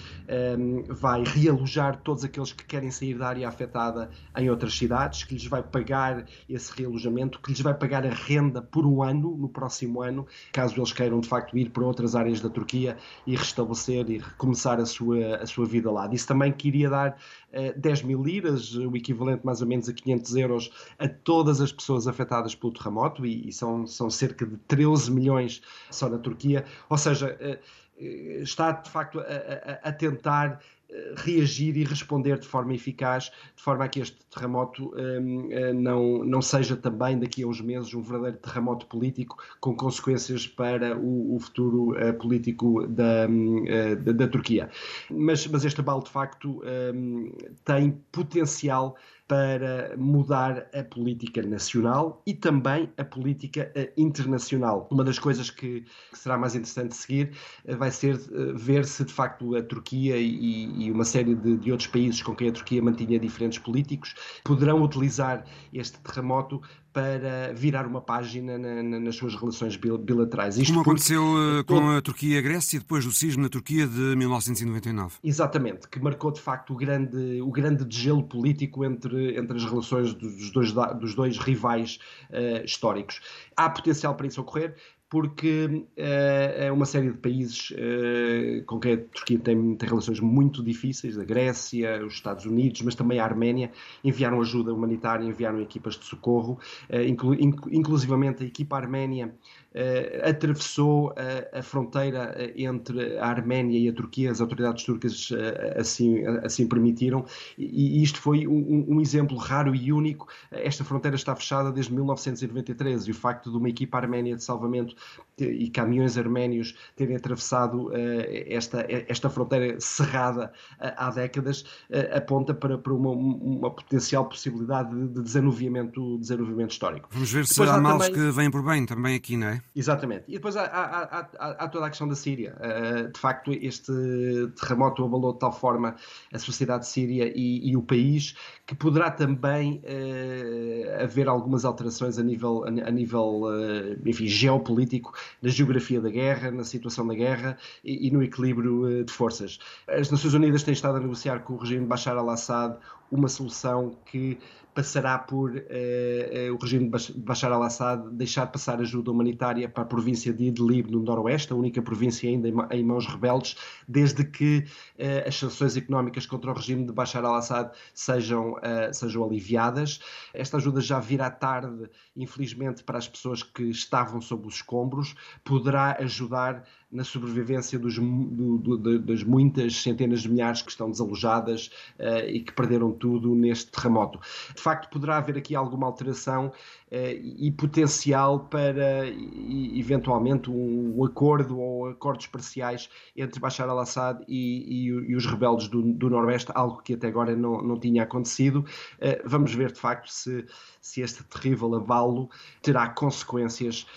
um, vai realojar todos aqueles que querem sair da área afetada em outras cidades, que lhes vai pagar esse realojamento, que lhes vai pagar a renda por um ano, no próximo ano, caso eles queiram de facto ir para outras áreas da Turquia e restabelecer e recomeçar a sua, a sua vida lá. Disse também que iria dar uh, 10 mil liras, o equivalente mais ou menos a 500 euros, a todas as pessoas afetadas pelo terremoto, e, e são, são cerca de 13 milhões só na Turquia. Ou seja, uh, está de facto a, a, a, tentar eh, reagir e responder de forma eficaz, de forma a que este terremoto um, eh, não, não seja também daqui a uns meses um verdadeiro terremoto político com consequências para o, o futuro uh, político da, uh, da, da, Turquia. Mas, mas este abalo de facto um, tem potencial para mudar a política nacional e também a política eh, internacional. Uma das coisas que, que será mais interessante seguir eh, vai ser eh, ver se de facto a Turquia e, e uma série de, de, outros países com quem a Turquia mantinha diferentes políticos poderão utilizar este terremoto para virar uma página na, na, nas suas relações bilaterais. Isto Como aconteceu uh, com a Turquia e a Grécia depois do sismo na Turquia de 1999. Exatamente, que marcou de facto o grande, o grande degelo político entre, entre as relações dos dois, dos dois rivais uh, históricos. Há potencial para isso ocorrer, porque uh, é uma série de países uh, com quem a Turquia tem, tem, relações muito difíceis, a Grécia, os Estados Unidos, mas também a Arménia, enviaram ajuda humanitária, enviaram equipas de socorro, uh, inclu, inclusivamente a equipa arménia uh, atravessou a, a, fronteira entre a Arménia e a Turquia, as autoridades turcas assim, assim permitiram, e, e isto foi um, um, exemplo raro e único. Esta fronteira está fechada desde 1993 e o facto de uma equipa arménia de salvamento e caminhões arménios terem atravessado uh, esta, esta fronteira cerrada há décadas aponta para, para uma, uma, potencial possibilidade de, de desanuviamento, desanuviamento histórico. Vamos ver se Depois há males também... que vêm por bem também aqui, não é? Exatamente. E depois há, há, há, toda a questão da Síria. Uh, de facto, este terremoto abalou de tal forma a sociedade síria e, e o país que poderá também uh, haver algumas alterações a nível, a, nível uh, enfim, geopolítico, na geografia da guerra, na situação da guerra e, e no equilíbrio de forças. As Nações Unidas têm estado a negociar com o regime de Bashar al-Assad uma solução que passará por uh, uh, o regime de Bashar al-Assad deixar passar ajuda humanitária para a província de Idlib, no noroeste, a única província ainda em, mãos rebeldes, desde que uh, as sanções económicas contra o regime de Bashar al-Assad sejam, sejam aliviadas. Esta ajuda já virá tarde, infelizmente, para as pessoas que estavam sob os escombros, poderá ajudar na sobrevivência dos, do, do, das muitas centenas de milhares que estão desalojadas uh, e que perderam tudo neste terremoto. De facto, poderá haver aqui alguma alteração uh, e potencial para e, eventualmente um, acordo ou acordos parciais entre Bashar al-Assad e, e, e, os rebeldes do, do, Noroeste, algo que até agora não, não tinha acontecido. Uh, vamos ver de facto se, se este terrível avalo terá consequências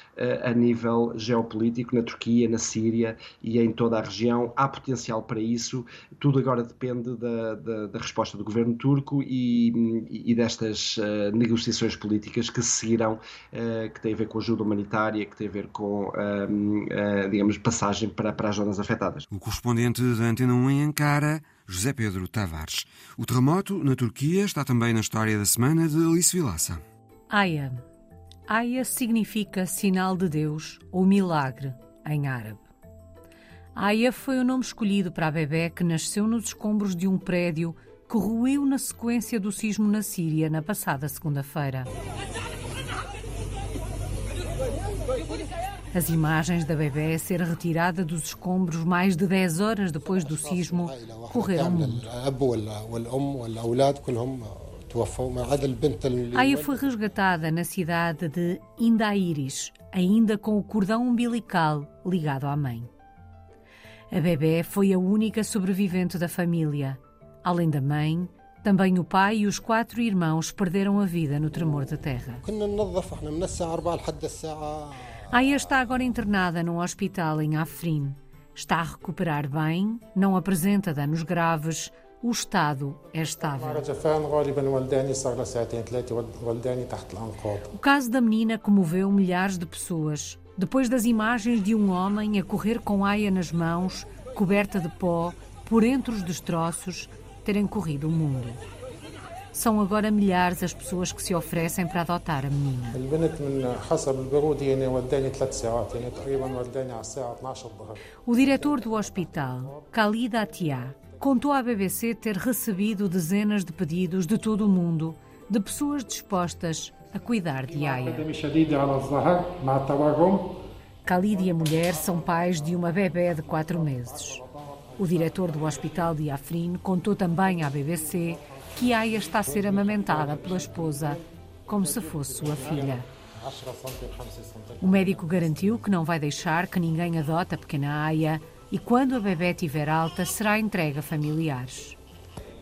a nível geopolítico na Turquia, na Síria Síria e em toda a região. Há potencial para isso. Tudo agora depende da, da, da resposta do governo turco e, e destas uh, negociações políticas que se seguirão, uh, que têm a ver com ajuda humanitária, que têm a ver com, uh, digamos, passagem para, para as zonas afetadas. O correspondente da Antena 1 em Ankara. José Pedro Tavares. O terremoto na Turquia está também na história da semana de Alice Vilaça. Aya. Aya significa sinal de Deus ou milagre em árabe. Aya foi o nome escolhido para a bebê que nasceu nos escombros de um prédio que ruiu na sequência do sismo na Síria na passada segunda-feira. As imagens da bebê ser retirada dos escombros mais de 10 horas depois do sismo correram o mundo. Aya foi resgatada na cidade de Indaíris, ainda com o cordão umbilical ligado à mãe. A bebê foi a única sobrevivente da família. Além da mãe, também o pai e os quatro irmãos perderam a vida no tremor da terra. Aya está agora internada num hospital em Afrin. Está a recuperar bem, não apresenta danos graves, o estado é estável. O caso da menina comoveu milhares de pessoas. Depois das imagens de um homem a correr com aia nas mãos, coberta de pó, por entre os destroços, terem corrido o mundo. São agora milhares as pessoas que se oferecem para adotar a menina. O diretor do hospital, Khalid Atia, contou à BBC ter recebido dezenas de pedidos de todo o mundo de pessoas dispostas a cuidar de Aya. Khalid e a mulher são pais de uma bebê de quatro meses. O diretor do hospital de Afrin contou também à BBC que Aya está a ser amamentada pela esposa, como se fosse sua filha. O médico garantiu que não vai deixar que ninguém adote a pequena Aya e quando a bebê estiver alta será entregue a familiares.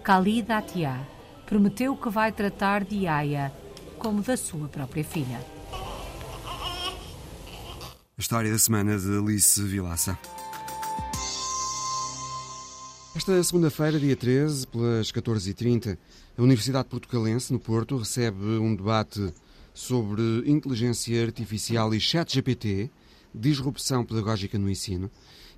Khalid Atia prometeu que vai tratar de Aya como da sua própria filha. A história da semana de Alice Vilaça. Esta segunda-feira, dia 13, pelas 14h30, a Universidade Portucalense, no Porto, recebe um debate sobre inteligência artificial e chat GPT, disrupção pedagógica no ensino.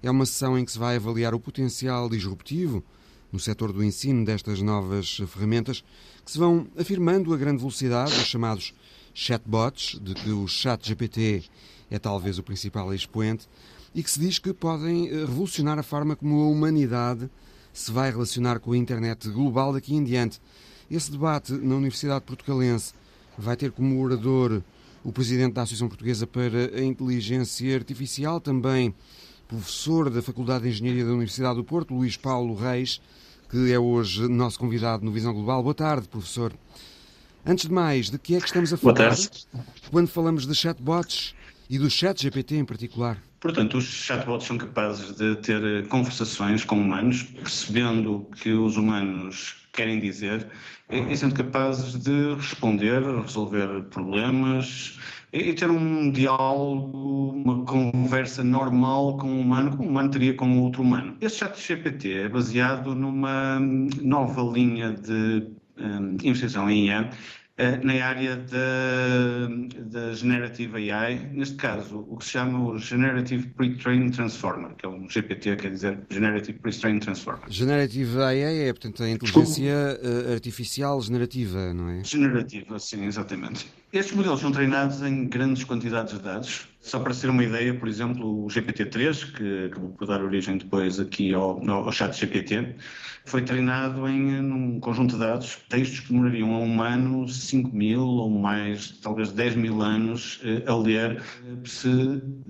É uma sessão em que se vai avaliar o potencial disruptivo no setor do ensino destas novas ferramentas que se vão afirmando a grande velocidade, os chamados chatbots, de que o chat GPT é talvez o principal expoente, e que se diz que podem eh, revolucionar a forma como a humanidade se vai relacionar com a internet global daqui em diante. Esse debate na Universidade Portugalense vai ter como orador o presidente da Associação Portuguesa para a Inteligência Artificial, também professor da Faculdade de Engenharia da Universidade do Porto, Luís Paulo Reis, que é hoje nosso convidado no Visão Global. Boa tarde, professor. Antes de mais, de que é que estamos a falar? Boa tarde. Quando falamos de chatbots e do chat GPT em particular? Portanto, os chatbots são capazes de ter conversações com humanos, percebendo o que os humanos querem dizer e sendo capazes de responder, resolver problemas, e ter um diálogo, uma conversa normal com um humano, como um humano teria com outro humano. Esse chat GPT é baseado numa nova linha de um, investigação em IA na área da, da Generative AI, neste caso, o que se chama o Generative Pre-Trained Transformer, que é um GPT, quer dizer Generative Pre-Trained Transformer. Generative AI é, portanto, a inteligência Desculpa. Eh, artificial generativa, não é? Generativa, sim, exatamente. Estes modelos são treinados em grandes quantidades de dados. Só para ser uma ideia, por exemplo, o GPT-3, que acabou por dar origem depois aqui ao, ao chat GPT, foi treinado em um conjunto de dados, textos que demorariam a um ano 5 mil ou mais, talvez 10 mil anos eh, a ler, eh, se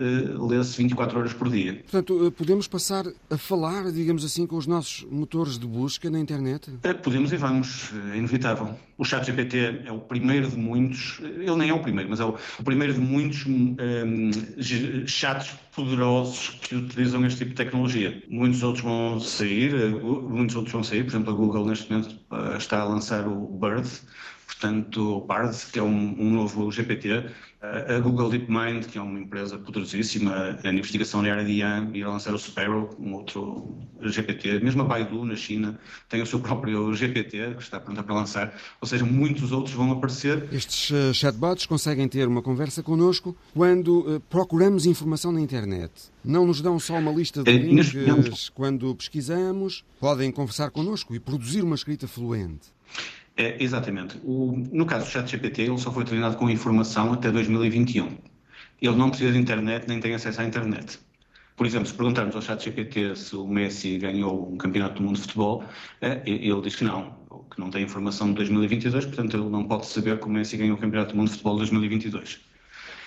eh, lesse 24 horas por dia. Portanto, podemos passar a falar, digamos assim, com os nossos motores de busca na internet? Podemos e vamos, é inevitável. O chat GPT é o primeiro de muitos, ele nem é o primeiro, mas é o, primeiro de muitos um, chats poderosos que utilizam este tipo de tecnologia. Muitos outros vão sair, muitos outros vão sair, por exemplo, a Google neste momento está a lançar o Bird, portanto, o Bard, que é um, um novo GPT, a Google DeepMind, que é uma empresa poderosíssima a investigação na área de IA, irá lançar o Sparrow, um outro GPT. Mesmo a Baidu, na China, tem o seu próprio GPT, que está pronta para lançar. Ou seja, muitos outros vão aparecer. Estes uh, chatbots conseguem ter uma conversa connosco quando uh, procuramos informação na internet. Não nos dão só uma lista de é, links quando pesquisamos, podem conversar connosco e produzir uma escrita fluente. É, exatamente. O, no caso do ChatGPT, ele só foi treinado com informação até 2021. Ele não precisa de internet nem tem acesso à internet. Por exemplo, se perguntarmos ao ChatGPT se o Messi ganhou um campeonato do mundo de futebol, é, ele diz que não, que não tem informação de 2022, portanto ele não pode saber que o Messi ganhou o campeonato do mundo de futebol de 2022.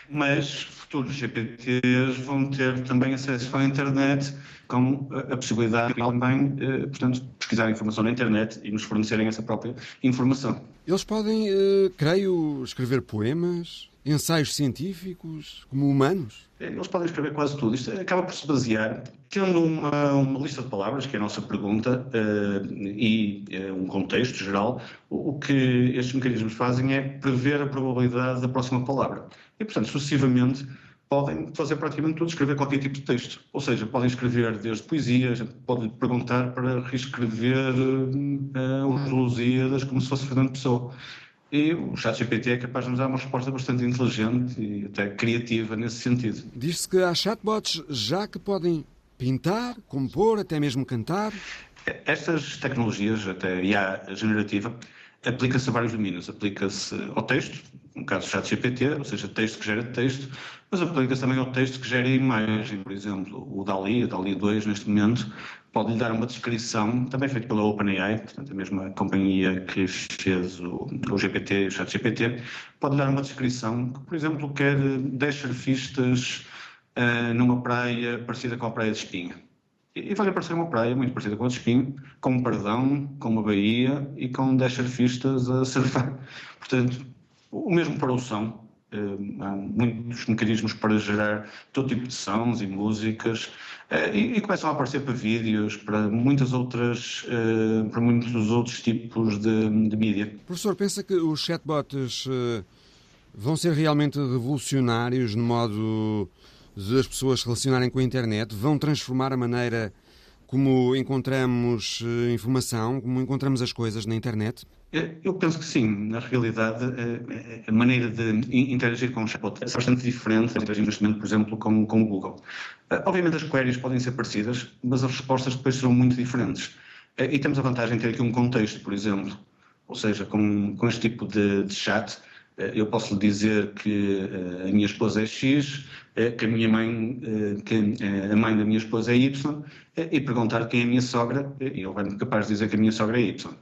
mas futuros GPTs vão ter também acesso à internet com a possibilidade de também, eh, portanto, pesquisar informação na internet e nos fornecerem essa própria informação. Eles podem, eh, creio, escrever poemas, ensaios científicos, como humanos? Eles podem escrever quase tudo. Isto acaba por se basear, tendo uma, uma lista de palavras, que é a nossa pergunta, uh, e uh, um contexto geral, o, o, que estes mecanismos fazem é prever a probabilidade da próxima palavra. E, portanto, sucessivamente, podem fazer praticamente tudo, escrever qualquer tipo de texto. Ou seja, podem escrever desde poesia, a gente pode perguntar para reescrever uh, os Lusíadas como se fosse Fernando Pessoa. E o ChatGPT é capaz de nos dar uma resposta bastante inteligente e até criativa nesse sentido. Diz-se que há chatbots já que podem pintar, compor, até mesmo cantar. Estas tecnologias, até IA generativa, aplica-se a vários domínios. Aplica-se ao texto, no caso do ChatGPT, ou seja, texto que gera texto, mas aplica-se também ao texto que gera imagem. Por exemplo, o DALI, o DALI 2, neste momento, pode lhe dar uma descrição, também feito pela OpenAI, portanto, a mesma companhia que fez o, o GPT o ChatGPT, pode lhe dar uma descrição que, por exemplo, quer 10 surfistas uh, numa praia parecida com a Praia de Espinho. E vai aparecer uma praia muito parecida com a de Espinho, com um perdão, com uma baía e com 10 surfistas a surfar. Portanto, o mesmo para o som, há muitos mecanismos para gerar todo tipo de sons e músicas uh, e, e, começam a aparecer para vídeos, para muitas outras, uh, para muitos outros tipos de, de mídia. Professor, pensa que os chatbots vão ser realmente revolucionários no modo de as pessoas se relacionarem com a internet? Vão transformar a maneira como encontramos informação, como encontramos as coisas na internet? Eu penso que sim. Na realidade, eh, a maneira de interagir com o chatbot é bastante diferente de interagir neste momento, por exemplo, com, com o Google. Eh, obviamente as queries podem ser parecidas, mas as respostas depois serão muito diferentes. Eh, e temos a vantagem de ter aqui um contexto, por exemplo. Ou seja, com, com este tipo de, de chat, eu posso lhe dizer que a minha esposa é X, que a minha mãe, que a mãe da minha esposa é Y, e perguntar quem é a minha sogra, e ele vai-me capaz de dizer que a minha sogra é Y.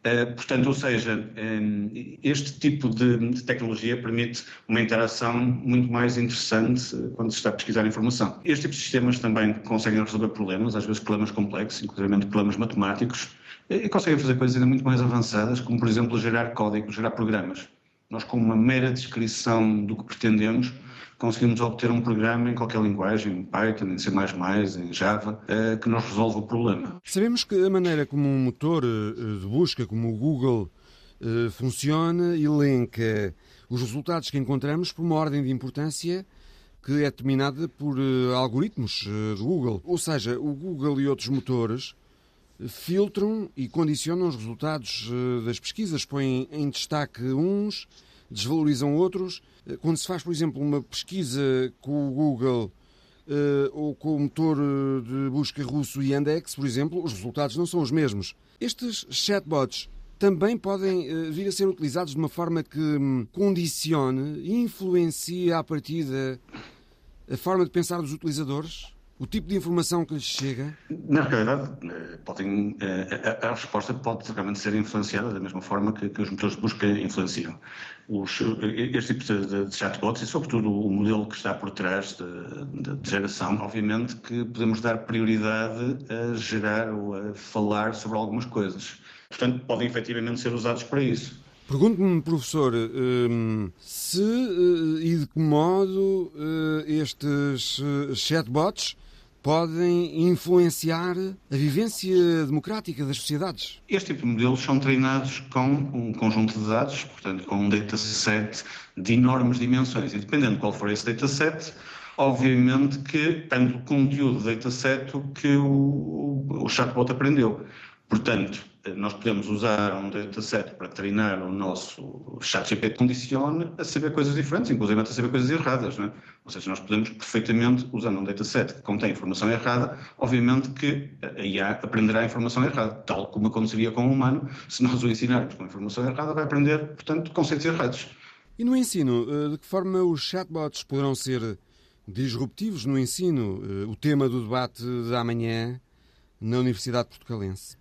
Uh, portanto, ou seja, este tipo de, de, tecnologia permite uma interação muito mais interessante uh, quando se está a pesquisar informação. Este tipo de sistemas também conseguem resolver problemas, às vezes problemas complexos, inclusive problemas matemáticos, e conseguem fazer coisas ainda muito mais avançadas, como, por exemplo, gerar código, gerar programas. Nós, com uma mera descrição do que pretendemos, conseguimos obter um programa em qualquer linguagem, em Python, em C++, em Java, eh, que nos resolve o problema. Sabemos que a maneira como um motor eh, de busca, como o Google, eh, funciona, elenca os resultados que encontramos por uma ordem de importância que é determinada por algoritmos do Google. Ou seja, o Google e outros motores filtram e condicionam os resultados das pesquisas, põem em destaque uns, desvalorizam outros eh, quando se faz, por exemplo, uma pesquisa com o Google uh, ou com o motor eh, de busca russo Yandex, por exemplo, os resultados não são os mesmos. Estes chatbots também podem vir a ser utilizados de uma forma que um, condicione e influencie a partida a forma de pensar dos utilizadores? O tipo de informação que lhes chega? Na realidade, eh, podem, eh, a, a, resposta pode realmente ser influenciada da mesma forma que, que os motores de busca influenciam. Os, eh, este tipo de, de, chatbots e, sobretudo, o modelo que está por trás de, de, geração, obviamente que podemos dar prioridade a gerar ou a falar sobre algumas coisas. Portanto, podem efetivamente ser usados para isso. Pergunto-me, professor, se e de que modo estes chatbots podem influenciar a vivência democrática das sociedades. Este tipo de modelos são treinados com um conjunto de dados, portanto, com um dataset de enormes dimensões. E dependendo de qual for esse dataset, obviamente que depende do conteúdo do dataset que o, o chatbot aprendeu. Portanto, nós podemos usar um dataset para treinar o nosso chat GPT condicione a saber coisas diferentes, inclusive a saber coisas erradas. Não é? Ou seja, nós podemos perfeitamente, usando um dataset que contém informação errada, obviamente que a IA aprenderá a informação errada, tal como aconteceria com o humano. Se nós o ensinarmos com a informação errada, vai aprender, portanto, conceitos errados. E no ensino, eh, de que forma os chatbots poderão ser disruptivos no ensino? Eh, o tema do debate de amanhã na Universidade Portugalense?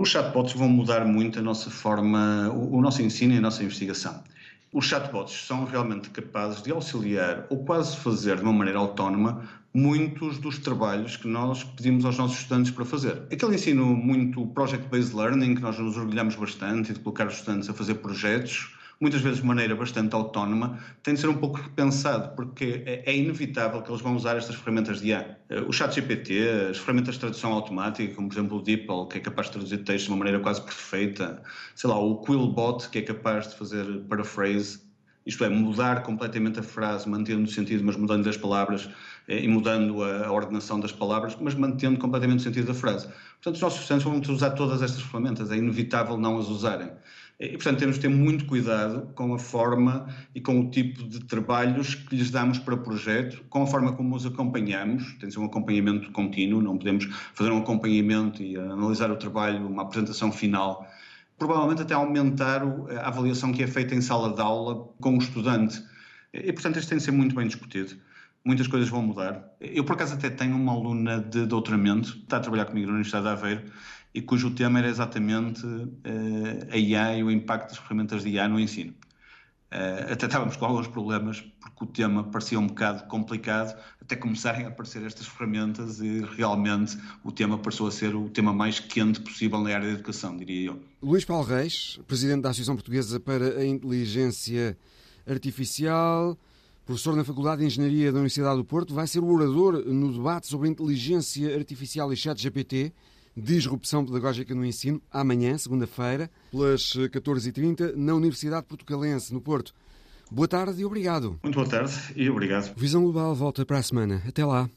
Os chatbots vão mudar muito a nossa forma, o nosso ensino e a nossa investigação. Os chatbots são realmente capazes de auxiliar ou quase fazer de uma maneira autónoma muitos dos trabalhos que nós pedimos aos nossos estudantes para fazer. Aquele ensino muito project-based learning, que nós nos orgulhamos bastante, de colocar os estudantes a fazer projetos, muitas vezes de maneira bastante autónoma, tem de ser um pouco repensado, porque é, é inevitável que eles vão usar estas ferramentas de IA. Eh, o chat GPT, as ferramentas de tradução automática, como por exemplo o DeepL, que é capaz de traduzir texto de uma maneira quase perfeita, sei lá, o Quillbot, que é capaz de fazer paraphrase, isto é, mudar completamente a frase, mantendo o sentido, mas mudando as palavras eh, e mudando a ordenação das palavras, mas mantendo completamente o sentido da frase. Portanto, os nossos estudantes vão usar todas estas ferramentas, é inevitável não as usarem. E, portanto, temos de ter muito cuidado com a forma e com o tipo de trabalhos que lhes damos para o projeto, com a forma como os acompanhamos. Tem de ser um acompanhamento contínuo, não podemos fazer um acompanhamento e analisar o trabalho, uma apresentação final. Provavelmente até aumentar a avaliação que é feita em sala de aula com o estudante. E, portanto, isto tem de ser muito bem discutido muitas coisas vão mudar. Eu, por acaso, até tenho uma aluna de doutoramento, está a trabalhar comigo na Universidade de Aveiro, e cujo tema era exatamente uh, a IA e o impacto das ferramentas de IA no ensino. Uh, até estávamos com alguns problemas, porque o tema parecia um bocado complicado, até começarem a aparecer estas ferramentas e realmente o tema passou a ser o tema mais quente possível na área da educação, diria eu. Luís Paulo Reis, presidente da Associação Portuguesa para a Inteligência Artificial, professor na Faculdade de Engenharia da Universidade do Porto, vai ser o orador no debate sobre inteligência artificial e chat GPT Disrupção Pedagógica no Ensino, amanhã, segunda-feira, pelas 14h30, na Universidade Portugalense, no Porto. Boa tarde e obrigado. Muito boa tarde e obrigado. Visão Global volta para a semana. Até lá.